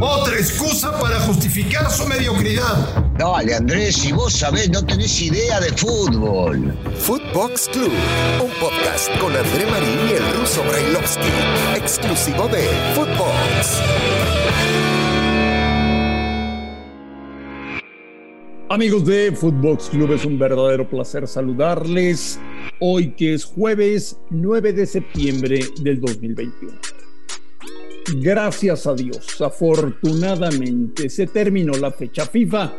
Otra excusa para justificar su mediocridad. Dale, Andrés, si vos sabés, no tenés idea de fútbol. Footbox Club, un podcast con André Marín y el ruso Brailovsky, exclusivo de Footbox. Amigos de Footbox Club, es un verdadero placer saludarles hoy que es jueves 9 de septiembre del 2021. Gracias a Dios, afortunadamente se terminó la fecha FIFA.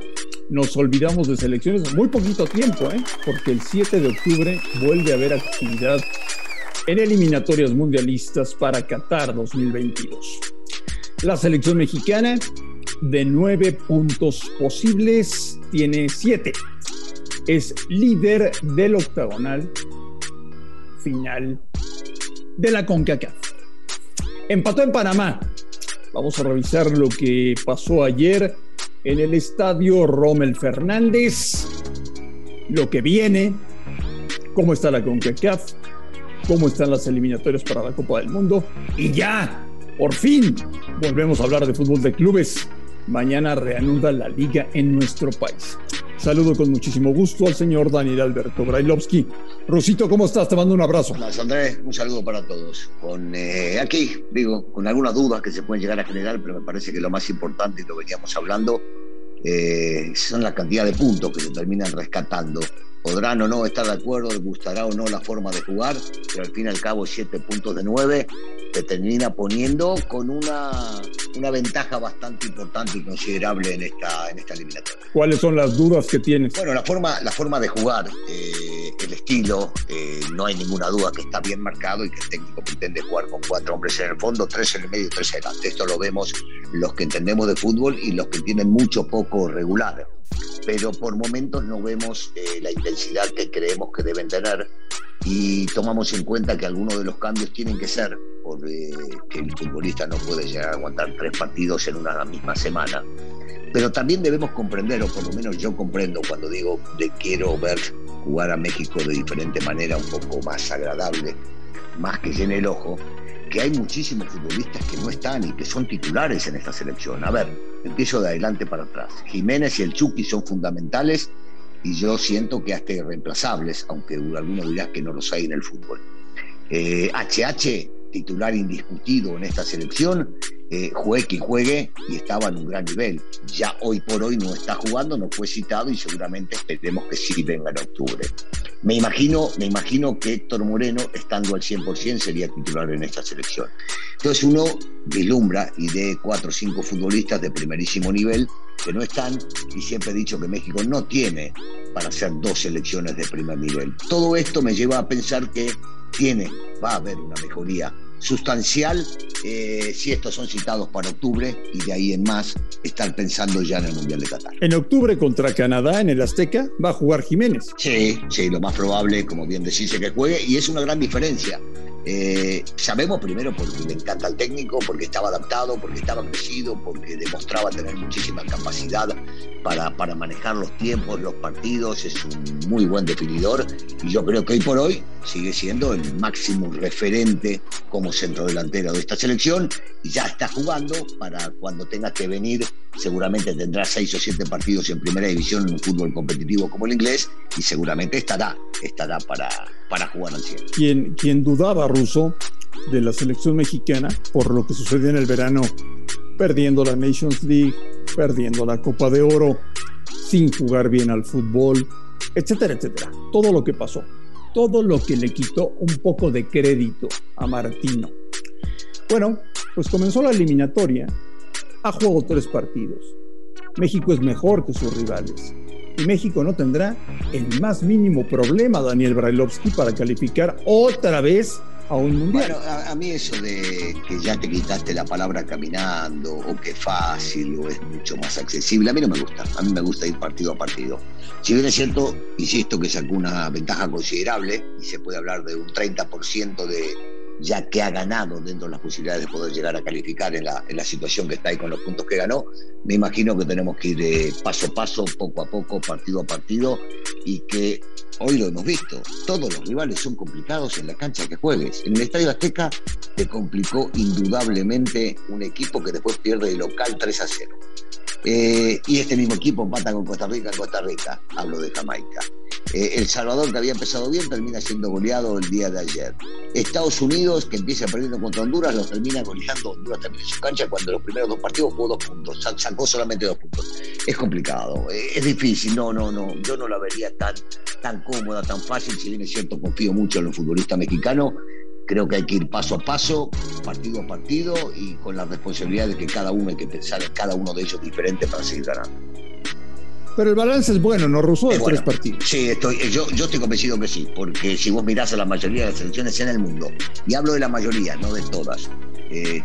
Nos olvidamos de selecciones muy poquito tiempo, ¿eh? porque el 7 de octubre vuelve a haber actividad en eliminatorias mundialistas para Qatar 2022. La selección mexicana de nueve puntos posibles tiene siete. Es líder del octagonal final de la CONCACAF. Empató en Panamá. Vamos a revisar lo que pasó ayer en el estadio Rommel Fernández, lo que viene, cómo está la CONCACAF, cómo están las eliminatorias para la Copa del Mundo y ya, por fin, volvemos a hablar de fútbol de clubes. Mañana reanuda la liga en nuestro país. Saludo con muchísimo gusto al señor Daniel Alberto Brailovsky. Rosito, ¿cómo estás? Te mando un abrazo. Hola, Andrés, un saludo para todos. Con eh, aquí, digo, con algunas dudas que se pueden llegar a generar, pero me parece que lo más importante, y lo veníamos hablando, eh, son la cantidad de puntos que se terminan rescatando. Podrán o no estar de acuerdo, les gustará o no la forma de jugar, pero al fin y al cabo, siete puntos de nueve te termina poniendo con una, una ventaja bastante importante y considerable en esta, en esta eliminatoria. ¿Cuáles son las dudas que tienes? Bueno, la forma, la forma de jugar, eh, el estilo, eh, no hay ninguna duda que está bien marcado y que el técnico pretende jugar con cuatro hombres en el fondo, tres en el medio y tres adelante. Esto lo vemos los que entendemos de fútbol y los que tienen mucho poco regular pero por momentos no vemos eh, la intensidad que creemos que deben tener y tomamos en cuenta que algunos de los cambios tienen que ser porque el futbolista no puede llegar a aguantar tres partidos en una misma semana. Pero también debemos comprender, o por lo menos yo comprendo cuando digo que quiero ver jugar a México de diferente manera, un poco más agradable, más que llene el ojo, que hay muchísimos futbolistas que no están y que son titulares en esta selección. A ver, empiezo de adelante para atrás. Jiménez y el Chucky son fundamentales y yo siento que hasta irreemplazables, aunque algunos dirán que no los hay en el fútbol. HH, eh, titular indiscutido en esta selección, eh, juegue quien juegue y estaba en un gran nivel. Ya hoy por hoy no está jugando, no fue citado y seguramente esperemos que sí venga en octubre. Me imagino, me imagino que Héctor Moreno, estando al 100%, sería titular en esta selección. Entonces uno vislumbra y de cuatro o cinco futbolistas de primerísimo nivel que no están y siempre he dicho que México no tiene para hacer dos selecciones de primer nivel. Todo esto me lleva a pensar que tiene, va a haber una mejoría sustancial eh, si estos son citados para octubre y de ahí en más estar pensando ya en el Mundial de Qatar. En octubre contra Canadá en el Azteca va a jugar Jiménez. Sí, sí, lo más probable, como bien decís, que juegue y es una gran diferencia. Eh, sabemos primero porque le encanta al técnico, porque estaba adaptado, porque estaba crecido, porque demostraba tener muchísima capacidad para, para manejar los tiempos, los partidos, es un muy buen definidor y yo creo que hoy por hoy sigue siendo el máximo referente como centro delantero de esta selección y ya está jugando para cuando tenga que venir, seguramente tendrá seis o siete partidos en primera división en un fútbol competitivo como el inglés y seguramente estará, estará para, para jugar al cielo. Quien, quien dudaba, Russo, de la selección mexicana por lo que sucedió en el verano, perdiendo la Nations League, perdiendo la Copa de Oro, sin jugar bien al fútbol, etcétera, etcétera. Todo lo que pasó, todo lo que le quitó un poco de crédito a Martino. Bueno, pues comenzó la eliminatoria, ha jugado tres partidos. México es mejor que sus rivales y México no tendrá el más mínimo problema, Daniel Brailovsky, para calificar otra vez a un mundial. Bueno, a, mí eso de que ya te quitaste la palabra caminando o que fácil o es mucho más accesible, a mí no me gusta. A mí me gusta ir partido a partido. Si bien es cierto, insisto que sacó una ventaja considerable y se puede hablar de un 30% de ya que ha ganado dentro de las posibilidades de poder llegar a calificar en la, en la situación que está ahí con los puntos que ganó, me imagino que tenemos que ir de paso a paso, poco a poco, partido a partido, y que Hoy lo hemos visto. Todos los rivales son complicados en la cancha que juegues. En el Estadio Azteca te complicó indudablemente un equipo que después pierde de local 3 a 0. Eh, y este mismo equipo empata con Costa Rica en Costa Rica. Hablo de Jamaica. Eh, el Salvador, que había empezado bien, termina siendo goleado el día de ayer. Estados Unidos, que empieza perdiendo contra Honduras, lo termina goleando. Honduras también en su cancha cuando los primeros dos partidos jugó dos puntos, sacó solamente dos puntos. Es complicado, eh, es difícil. No, no, no. Yo no la vería tan, tan cómoda, tan fácil. Si bien es cierto, confío mucho en los futbolistas mexicanos creo que hay que ir paso a paso, partido a partido y con la responsabilidad de que cada uno hay que pensar en cada uno de ellos diferente para seguir ganando. Pero el balance es bueno, ¿no, Russo? De tres partidos. Sí, estoy, yo, yo estoy convencido que sí, porque si vos mirás a la mayoría de las selecciones en el mundo, y hablo de la mayoría, no de todas, eh,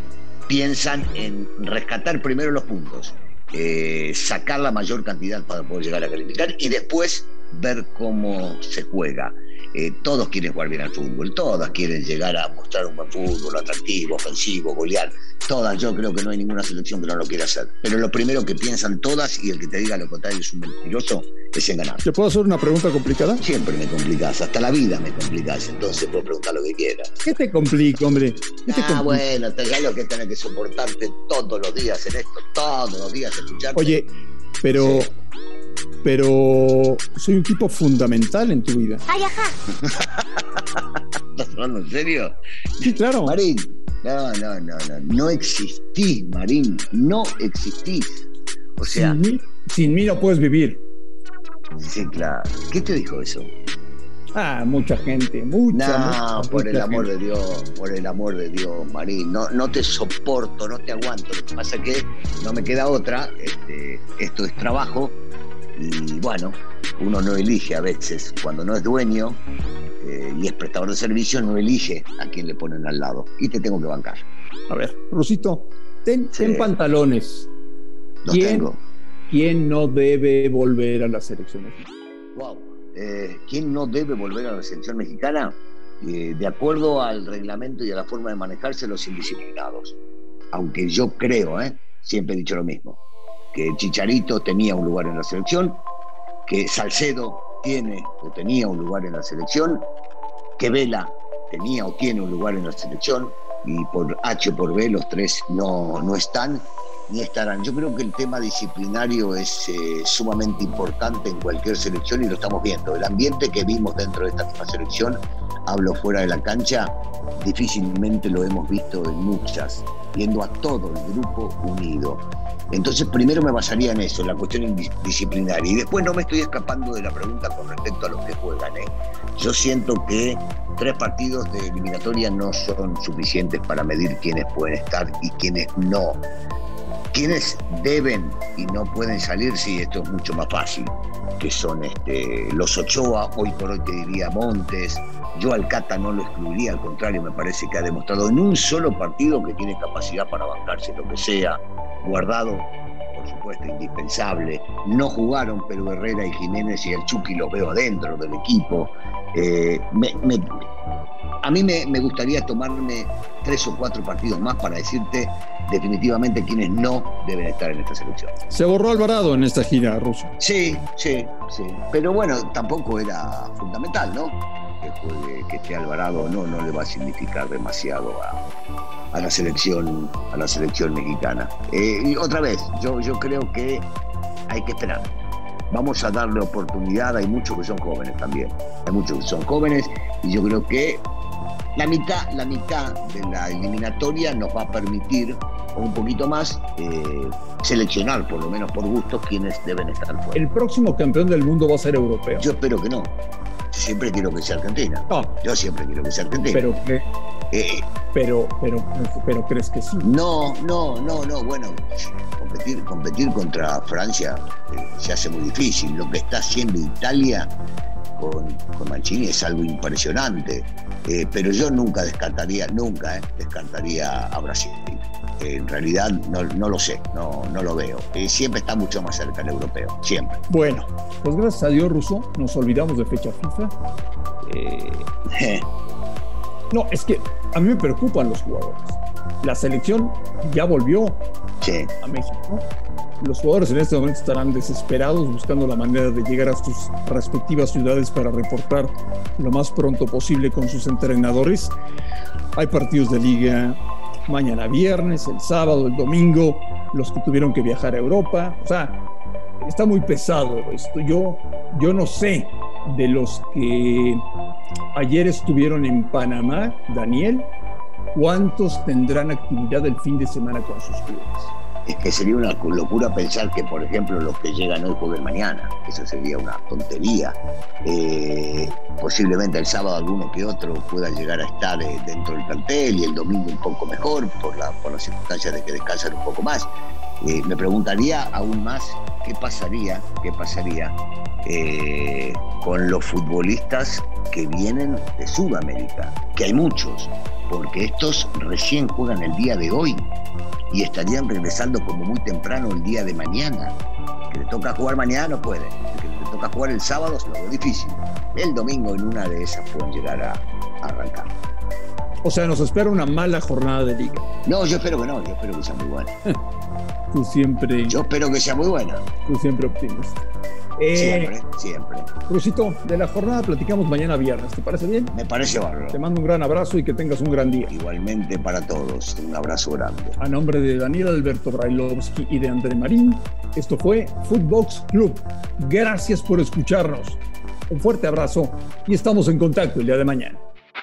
piensan en rescatar primero los puntos, eh, sacar la mayor cantidad para poder llegar a calificar y después ver cómo se juega. Eh, todos quieren jugar bien al fútbol, todas quieren llegar a mostrar un buen fútbol, atractivo, ofensivo, golear. Todas, yo creo que no hay ninguna selección que no lo quiera hacer. Pero lo primero que piensan todas, y el que te diga lo contrario es un mentiroso, es en ganar. ¿Te puedo hacer una pregunta complicada? Siempre me complicas, hasta la vida me complicas, entonces puedo preguntar lo que quieras. ¿Qué te complica, hombre? ah, bueno, te lo que tenés que soportarte todos los días en esto, todos los días escucharte. Oye, pero pero soy un tipo fundamental en tu vida. ¡Ay, ajá! ¿Estás hablando en serio? Sí, claro. Marín, no, no, no, no. No existís, Marín. No existís. O sea. Sin mí, no puedes vivir. Sí, claro. ¿Qué te dijo eso? Ah, mucha gente, mucha. No, por el amor de Dios, por el amor de Dios, Marín. No, no te soporto, no te aguanto. Lo que pasa es que no me queda otra. Este, esto es trabajo y bueno, uno no elige a veces, cuando no es dueño eh, y es prestador de servicios, no elige a quién le ponen al lado. Y te tengo que bancar. A ver, Rosito, ten, pantalones. ¿Quién, ¿Quién no debe volver a la selección mexicana? Wow. Eh, ¿Quién no debe volver a la selección mexicana? Eh, de acuerdo al reglamento y a la forma de manejarse, los indisciplinados. Aunque yo creo, siempre he dicho lo mismo que Chicharito tenía un lugar en la selección, que Salcedo tiene o tenía un lugar en la selección, que Vela tenía o tiene un lugar en la selección, y por H o por B los tres no, no están ni estarán. Yo creo que el tema disciplinario es eh, sumamente importante en cualquier selección y lo estamos viendo. El ambiente que vimos dentro de esta misma selección, hablo fuera de la cancha, difícilmente lo hemos visto en muchas, viendo a todo el grupo unido. Entonces, primero me basaría en eso, en la cuestión disciplinaria. Y después no me estoy escapando de la pregunta con respecto a los que juegan. ¿eh? Yo siento que tres partidos de eliminatoria no son suficientes para medir quiénes pueden estar y quiénes no. Quienes deben y no pueden salir, sí, esto es mucho más fácil, que son este, los Ochoa, hoy por hoy te diría Montes, yo al Cata no lo excluiría, al contrario, me parece que ha demostrado en un solo partido que tiene capacidad para bancarse lo que sea, guardado, por supuesto, indispensable. No jugaron, pero Herrera y Jiménez y el Chucky los veo adentro del equipo. Eh, a mí me, gustaría tomarme tres o cuatro partidos más para decirte definitivamente quiénes no deben estar en esta selección. Se borró Alvarado en esta gira, Ruso. Sí, sí, sí. Pero bueno, tampoco era fundamental, ¿no? Que juegue, que esté Alvarado no, no le va a significar demasiado a, la selección, a la selección mexicana. Eh, y otra vez, yo, yo creo que hay que esperar vamos a darle oportunidad. Hay muchos que son jóvenes también. Hay muchos que son jóvenes y yo creo que la mitad, la mitad de la eliminatoria nos va a permitir un poquito más eh, seleccionar, por lo menos por gusto, quienes deben estar fuera. ¿El próximo campeón del mundo va a ser europeo? Yo espero que no. Siempre quiero que sea Argentina. Yo siempre quiero que sea Argentina. Pero, eh, pero, pero, pero, ¿crees que sí? No, no, no, no. Bueno, competir, competir contra Francia eh, se hace muy difícil. Lo que está haciendo Italia con, con Mancini es algo impresionante. Eh, pero yo nunca descartaría, nunca eh, descartaría a Brasil. en realidad no, lo sé, no, no lo veo. siempre está mucho más cerca el europeo, siempre. Bueno, pues gracias a Dios, Russo, nos olvidamos de fecha FIFA. no, es que a mí me preocupan los jugadores. La selección ya volvió a México los jugadores en este momento estarán desesperados buscando la manera de llegar a sus respectivas ciudades para reportar lo más pronto posible con sus entrenadores. Hay partidos de liga mañana viernes, el sábado, el domingo, los que tuvieron que viajar a Europa. O sea, está muy pesado esto. Yo, yo no sé de los que ayer estuvieron en Panamá, Daniel, cuántos tendrán actividad el fin de semana con sus clubes es que sería una locura pensar que, por ejemplo, los que llegan hoy jueguen mañana. Eso sería una tontería. Eh, posiblemente el sábado alguno que otro pueda llegar a estar eh, dentro del plantel y el domingo un poco mejor por, la, por las circunstancias de que descansan un poco más. Eh, me preguntaría aún más qué pasaría, qué pasaría con los futbolistas que vienen de Sudamérica, que hay muchos, porque estos recién juegan el día de hoy y estarían regresando como muy temprano el día de mañana. Que le toca jugar mañana no puede, que le toca jugar el sábado es lo difícil. El domingo en una de esas pueden llegar a, arrancar. O sea, nos espera una mala jornada de liga. No, yo espero que no, yo espero que sea muy buena. Tú siempre. Yo espero que sea muy buena. Tú siempre optimista. Eh, siempre, siempre. Crucito, de la jornada platicamos mañana viernes. ¿Te parece bien? Me parece bárbaro. Te mando un gran abrazo y que tengas un gran día. Igualmente para todos. Un abrazo grande. A nombre de Daniel Alberto Brailovsky y de André Marín, esto fue Footbox Club. Gracias por escucharnos. Un fuerte abrazo y estamos en contacto el día de mañana.